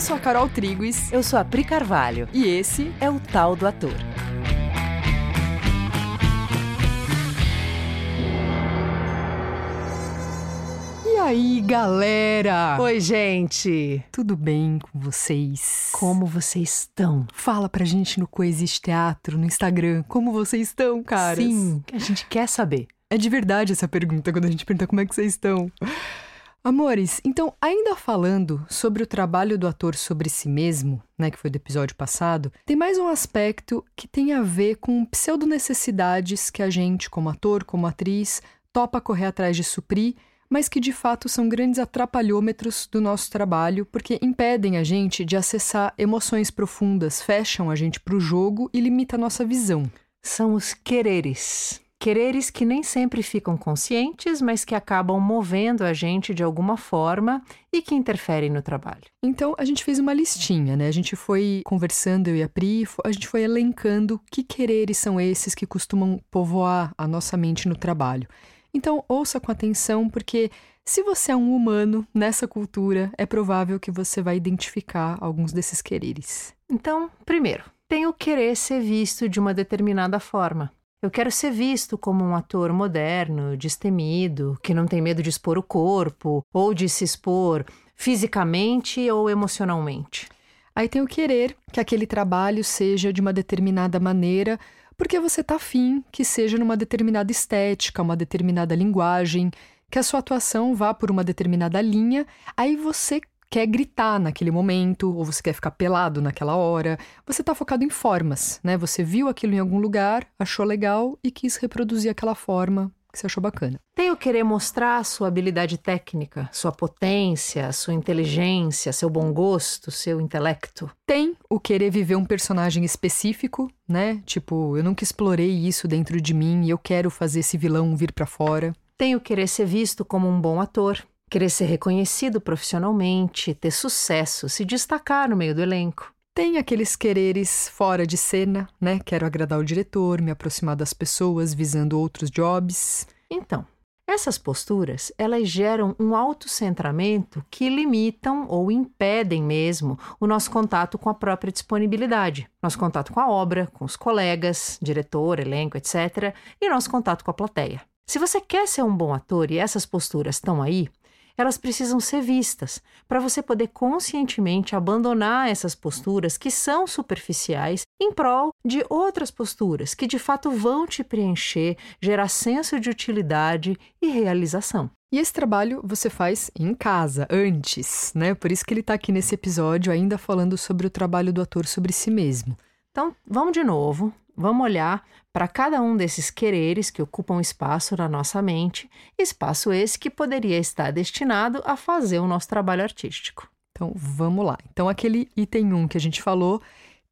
Eu sou a Carol Triguis. Eu sou a Pri Carvalho. E esse é o Tal do Ator. E aí, galera? Oi, gente. Tudo bem com vocês? Como vocês estão? Fala pra gente no Coexiste Teatro, no Instagram. Como vocês estão, caras? Sim, a gente quer saber. É de verdade essa pergunta quando a gente pergunta como é que vocês estão. Amores, então, ainda falando sobre o trabalho do ator sobre si mesmo, né, que foi do episódio passado, tem mais um aspecto que tem a ver com pseudo-necessidades que a gente, como ator, como atriz, topa correr atrás de suprir, mas que de fato são grandes atrapalhômetros do nosso trabalho, porque impedem a gente de acessar emoções profundas, fecham a gente para o jogo e limita a nossa visão. São os quereres. Quereres que nem sempre ficam conscientes, mas que acabam movendo a gente de alguma forma e que interferem no trabalho. Então, a gente fez uma listinha, né? A gente foi conversando, eu e a Pri, a gente foi elencando que quereres são esses que costumam povoar a nossa mente no trabalho. Então, ouça com atenção, porque se você é um humano nessa cultura, é provável que você vai identificar alguns desses quereres. Então, primeiro, tem o querer ser visto de uma determinada forma. Eu quero ser visto como um ator moderno, destemido, que não tem medo de expor o corpo ou de se expor fisicamente ou emocionalmente. Aí tem o querer que aquele trabalho seja de uma determinada maneira, porque você tá afim que seja numa determinada estética, uma determinada linguagem, que a sua atuação vá por uma determinada linha, aí você quer gritar naquele momento, ou você quer ficar pelado naquela hora. Você está focado em formas, né? Você viu aquilo em algum lugar, achou legal e quis reproduzir aquela forma que você achou bacana. Tem o querer mostrar sua habilidade técnica, sua potência, sua inteligência, seu bom gosto, seu intelecto. Tem o querer viver um personagem específico, né? Tipo, eu nunca explorei isso dentro de mim e eu quero fazer esse vilão vir para fora. Tem o querer ser visto como um bom ator, querer ser reconhecido profissionalmente, ter sucesso, se destacar no meio do elenco. Tem aqueles quereres fora de cena, né? Quero agradar o diretor, me aproximar das pessoas visando outros jobs. Então, essas posturas, elas geram um autocentramento que limitam ou impedem mesmo o nosso contato com a própria disponibilidade, nosso contato com a obra, com os colegas, diretor, elenco, etc., e nosso contato com a plateia. Se você quer ser um bom ator e essas posturas estão aí, elas precisam ser vistas, para você poder conscientemente abandonar essas posturas que são superficiais em prol de outras posturas que de fato vão te preencher, gerar senso de utilidade e realização. E esse trabalho você faz em casa, antes, né? Por isso que ele está aqui nesse episódio ainda falando sobre o trabalho do ator sobre si mesmo. Então, vamos de novo, vamos olhar para cada um desses quereres que ocupam espaço na nossa mente, espaço esse que poderia estar destinado a fazer o nosso trabalho artístico. Então, vamos lá. Então, aquele item 1 um que a gente falou,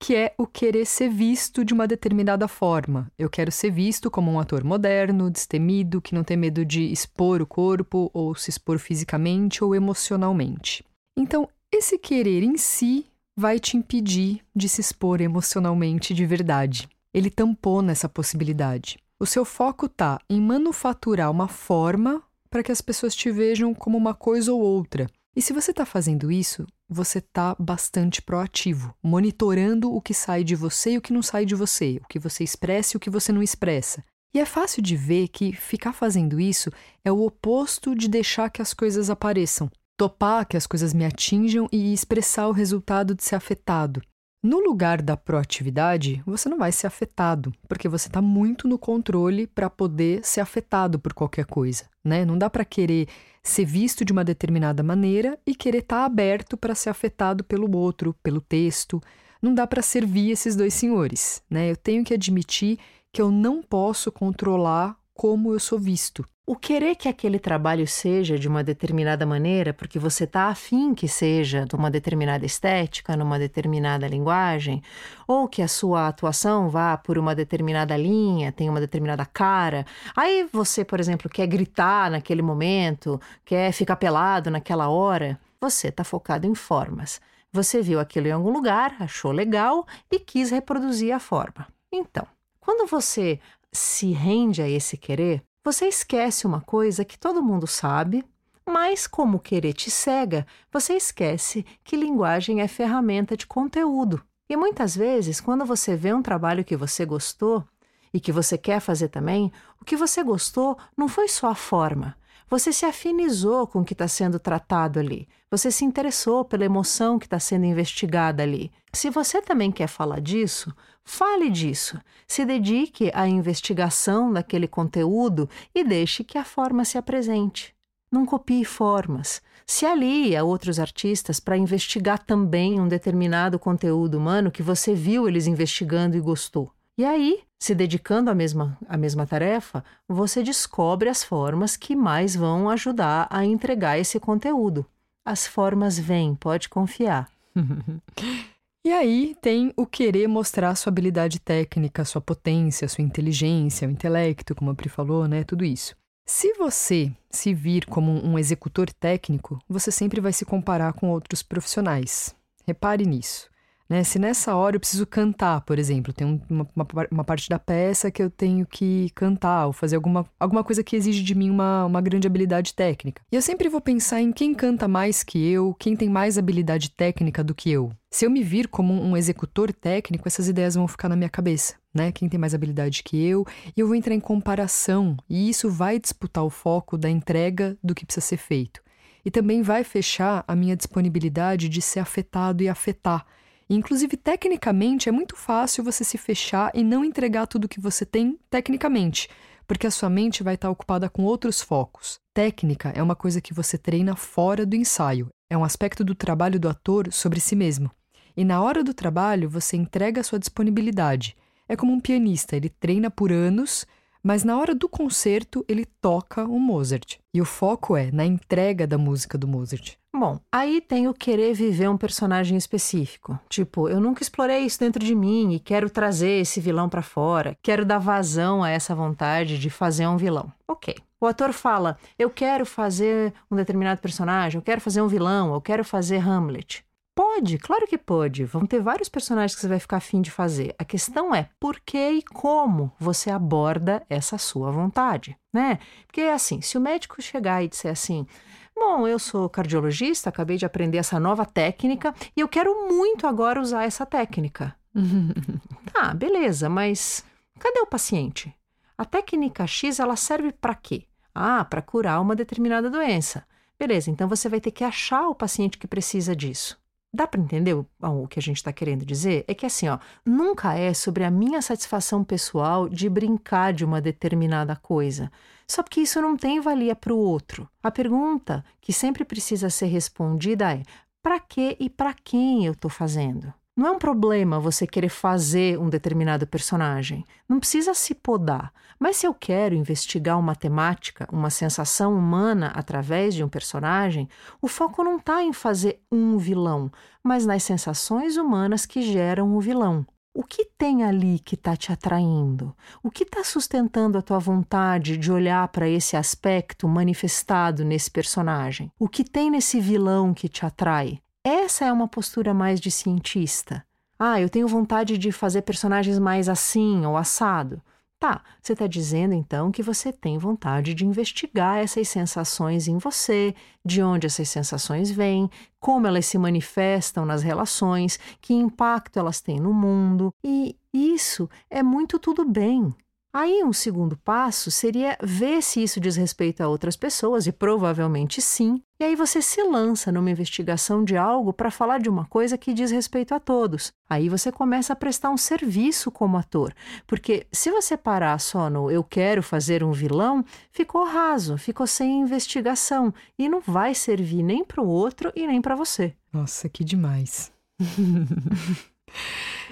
que é o querer ser visto de uma determinada forma. Eu quero ser visto como um ator moderno, destemido, que não tem medo de expor o corpo ou se expor fisicamente ou emocionalmente. Então, esse querer em si vai te impedir de se expor emocionalmente de verdade. Ele tampou nessa possibilidade. O seu foco está em manufaturar uma forma para que as pessoas te vejam como uma coisa ou outra. E se você está fazendo isso, você está bastante proativo, monitorando o que sai de você e o que não sai de você, o que você expressa e o que você não expressa. E é fácil de ver que ficar fazendo isso é o oposto de deixar que as coisas apareçam topar que as coisas me atinjam e expressar o resultado de ser afetado. No lugar da proatividade, você não vai ser afetado, porque você está muito no controle para poder ser afetado por qualquer coisa, né? Não dá para querer ser visto de uma determinada maneira e querer estar tá aberto para ser afetado pelo outro, pelo texto. Não dá para servir esses dois senhores, né? Eu tenho que admitir que eu não posso controlar como eu sou visto. O querer que aquele trabalho seja de uma determinada maneira, porque você está afim que seja de uma determinada estética, numa determinada linguagem, ou que a sua atuação vá por uma determinada linha, tenha uma determinada cara. Aí você, por exemplo, quer gritar naquele momento, quer ficar pelado naquela hora. Você está focado em formas. Você viu aquilo em algum lugar, achou legal e quis reproduzir a forma. Então, quando você se rende a esse querer, você esquece uma coisa que todo mundo sabe, Mas, como o querer te cega, você esquece que linguagem é ferramenta de conteúdo. E muitas vezes, quando você vê um trabalho que você gostou e que você quer fazer também, o que você gostou não foi só a forma. Você se afinizou com o que está sendo tratado ali. Você se interessou pela emoção que está sendo investigada ali. Se você também quer falar disso, fale disso. Se dedique à investigação daquele conteúdo e deixe que a forma se apresente. Não copie formas. Se alie a outros artistas para investigar também um determinado conteúdo humano que você viu eles investigando e gostou. E aí, se dedicando à mesma, à mesma tarefa, você descobre as formas que mais vão ajudar a entregar esse conteúdo. As formas vêm, pode confiar. e aí tem o querer mostrar sua habilidade técnica, sua potência, sua inteligência, o intelecto, como a Pri falou, né? Tudo isso. Se você se vir como um executor técnico, você sempre vai se comparar com outros profissionais. Repare nisso. Né? Se nessa hora eu preciso cantar, por exemplo, tem uma, uma, uma, parte da peça que eu tenho que cantar ou fazer alguma, alguma coisa que exige de mim uma, uma grande habilidade técnica. E eu sempre vou pensar em quem canta mais que eu, quem tem mais habilidade técnica do que eu. Se eu me vir como um executor técnico, essas ideias vão ficar na minha cabeça, né? Quem tem mais habilidade que eu, e eu vou entrar em comparação, e isso vai disputar o foco da entrega do que precisa ser feito. E também vai fechar a minha disponibilidade de ser afetado e afetar inclusive, tecnicamente, é muito fácil você se fechar e não entregar tudo que você tem tecnicamente, porque a sua mente vai estar ocupada com outros focos. Técnica é uma coisa que você treina fora do ensaio, é um aspecto do trabalho do ator sobre si mesmo. E na hora do trabalho, você entrega a sua disponibilidade. É como um pianista, ele treina por anos mas na hora do concerto ele toca o Mozart. E o foco é na entrega da música do Mozart. Bom, aí tem o querer viver um personagem específico. Tipo, eu nunca explorei isso dentro de mim e quero trazer esse vilão para fora. Quero dar vazão a essa vontade de fazer um vilão. Ok. O ator fala: Eu quero fazer um determinado personagem, eu quero fazer um vilão, eu quero fazer Hamlet. Pode, claro que pode. Vão ter vários personagens que você vai ficar afim de fazer. A questão é por que e como você aborda essa sua vontade, né? Porque assim, se o médico chegar e disser assim, Bom, eu sou cardiologista, acabei de aprender essa nova técnica e eu quero muito agora usar essa técnica. tá, beleza, mas cadê o paciente? A técnica X ela serve para quê? Ah, para curar uma determinada doença. Beleza, então você vai ter que achar o paciente que precisa disso. Dá para entender o, o, que a gente está querendo dizer? É que assim, ó, nunca é sobre a minha satisfação pessoal de brincar de uma determinada coisa, só porque isso não tem valia para o outro. A pergunta que sempre precisa ser respondida é: para que e para quem eu estou fazendo? Não é um problema você querer fazer um determinado personagem. Não precisa se podar. Mas se eu quero investigar uma temática, uma sensação humana através de um personagem, o foco não está em fazer um vilão, mas nas sensações humanas que geram o vilão. O que tem ali que está te atraindo? O que está sustentando a tua vontade de olhar para esse aspecto manifestado nesse personagem? O que tem nesse vilão que te atrai? Essa é uma postura mais de cientista. Ah, eu tenho vontade de fazer personagens mais assim ou assado. Tá, você está dizendo então que você tem vontade de investigar essas sensações em você, de onde essas sensações vêm, como elas se manifestam nas relações, que impacto elas têm no mundo. E isso é muito tudo bem. Aí, um segundo passo seria ver se isso diz respeito a outras pessoas, e provavelmente sim. E aí você se lança numa investigação de algo para falar de uma coisa que diz respeito a todos. Aí você começa a prestar um serviço como ator. Porque se você parar só no eu quero fazer um vilão, ficou raso, ficou sem investigação. E não vai servir nem para o outro e nem para você. Nossa, que demais.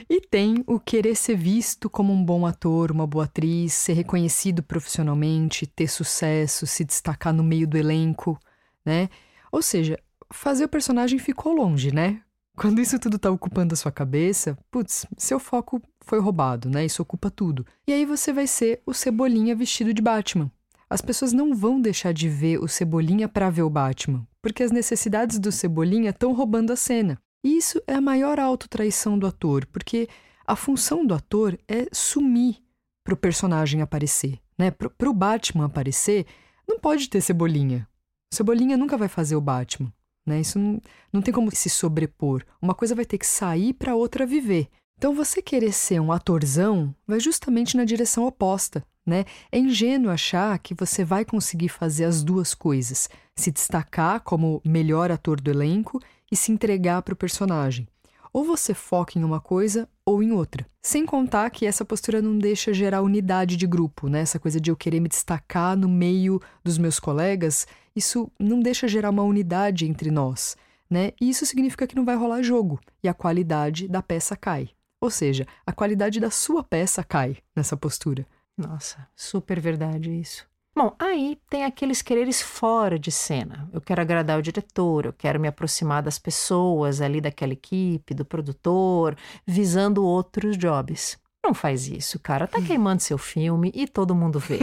E tem o querer ser visto como um bom ator, uma boa atriz, ser reconhecido profissionalmente, ter sucesso, se destacar no meio do elenco, né? Ou seja, fazer o personagem ficou longe, né? Quando isso tudo tá ocupando a sua cabeça, putz, seu foco foi roubado, né? Isso ocupa tudo. E aí você vai ser o Cebolinha vestido de Batman. As pessoas não vão deixar de ver o Cebolinha para ver o Batman, porque as necessidades do Cebolinha estão roubando a cena. E isso é a maior autotraição do ator, porque a função do ator é sumir para o personagem aparecer. Né? Para o Batman aparecer, não pode ter cebolinha. Cebolinha nunca vai fazer o Batman, né? Isso não, não tem como se sobrepor. Uma coisa vai ter que sair para outra viver. Então, você querer ser um atorzão vai justamente na direção oposta, né? É ingênuo achar que você vai conseguir fazer as duas coisas: se destacar como melhor ator do elenco e se entregar para o personagem. Ou você foca em uma coisa ou em outra. Sem contar que essa postura não deixa gerar unidade de grupo, né? Essa coisa de eu querer me destacar no meio dos meus colegas, isso não deixa gerar uma unidade entre nós, né? E isso significa que não vai rolar jogo e a qualidade da peça cai. Ou seja, a qualidade da sua peça cai nessa postura. Nossa, super verdade isso. Bom, aí tem aqueles quereres fora de cena. Eu quero agradar o diretor, eu quero me aproximar das pessoas ali daquela equipe, do produtor, visando outros jobs. Não faz isso, cara. Tá queimando seu filme e todo mundo vê.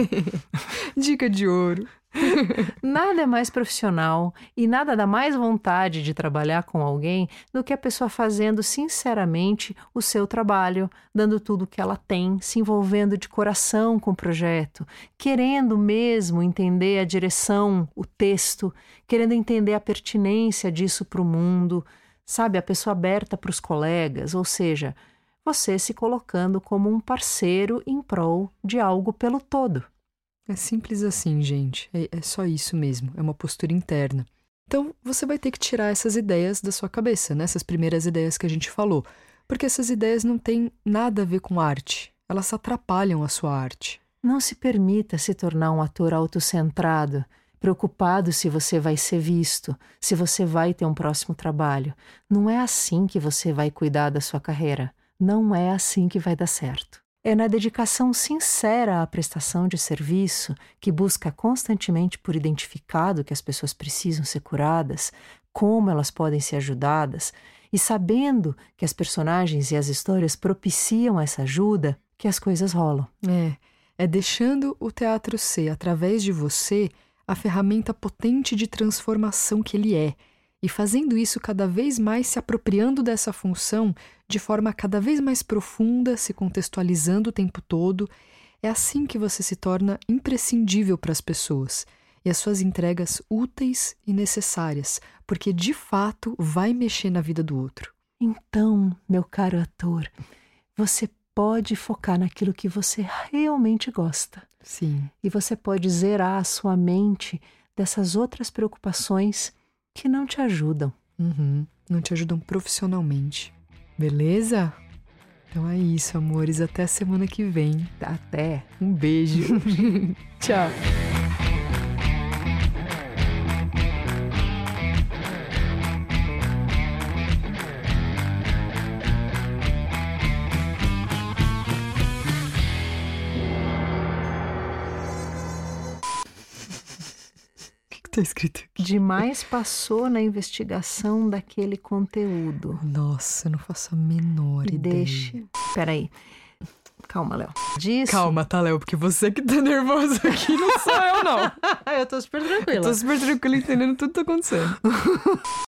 Dica de ouro. nada é mais profissional e nada dá mais vontade de trabalhar com alguém do que a pessoa fazendo sinceramente o seu trabalho, dando tudo o que ela tem, se envolvendo de coração com o projeto, querendo mesmo entender a direção, o texto, querendo entender a pertinência disso para o mundo, sabe? A pessoa aberta para os colegas, ou seja, você se colocando como um parceiro em prol de algo pelo todo. É simples assim, gente. É, é, só isso mesmo. É uma postura interna. Então, você vai ter que tirar essas ideias da sua cabeça, né? essas primeiras ideias que a gente falou. Porque essas ideias não têm nada a ver com arte. Elas atrapalham a sua arte. Não se permita se tornar um ator autocentrado, preocupado se você vai ser visto, se você vai ter um próximo trabalho. Não é assim que você vai cuidar da sua carreira. Não é assim que vai dar certo. É na dedicação sincera à prestação de serviço, que busca constantemente por identificado que as pessoas precisam ser curadas, como elas podem ser ajudadas, e sabendo que as personagens e as histórias propiciam essa ajuda, que as coisas rolam. É, é deixando o teatro ser, através de você, a ferramenta potente de transformação que ele é e fazendo isso cada vez mais se apropriando dessa função de forma cada vez mais profunda, se contextualizando o tempo todo, é assim que você se torna imprescindível para as pessoas e as suas entregas úteis e necessárias, porque de fato vai mexer na vida do outro. Então, meu caro ator, você pode focar naquilo que você realmente gosta. Sim. E você pode zerar a sua mente dessas outras preocupações que não te ajudam. Uhum, não te ajudam profissionalmente. Beleza? Então é isso, amores. Até semana que vem. Até. Um beijo. Tchau. Tá escrito aqui? Demais passou na investigação daquele conteúdo. Nossa, eu não faço a menor ideia. Deixa. Peraí. Calma, Léo. Disso... Calma, tá, Léo? Porque você que tá nervoso aqui, não sou eu, não. eu tô super tranquila. Eu tô super tranquila entendendo tudo que tá acontecendo.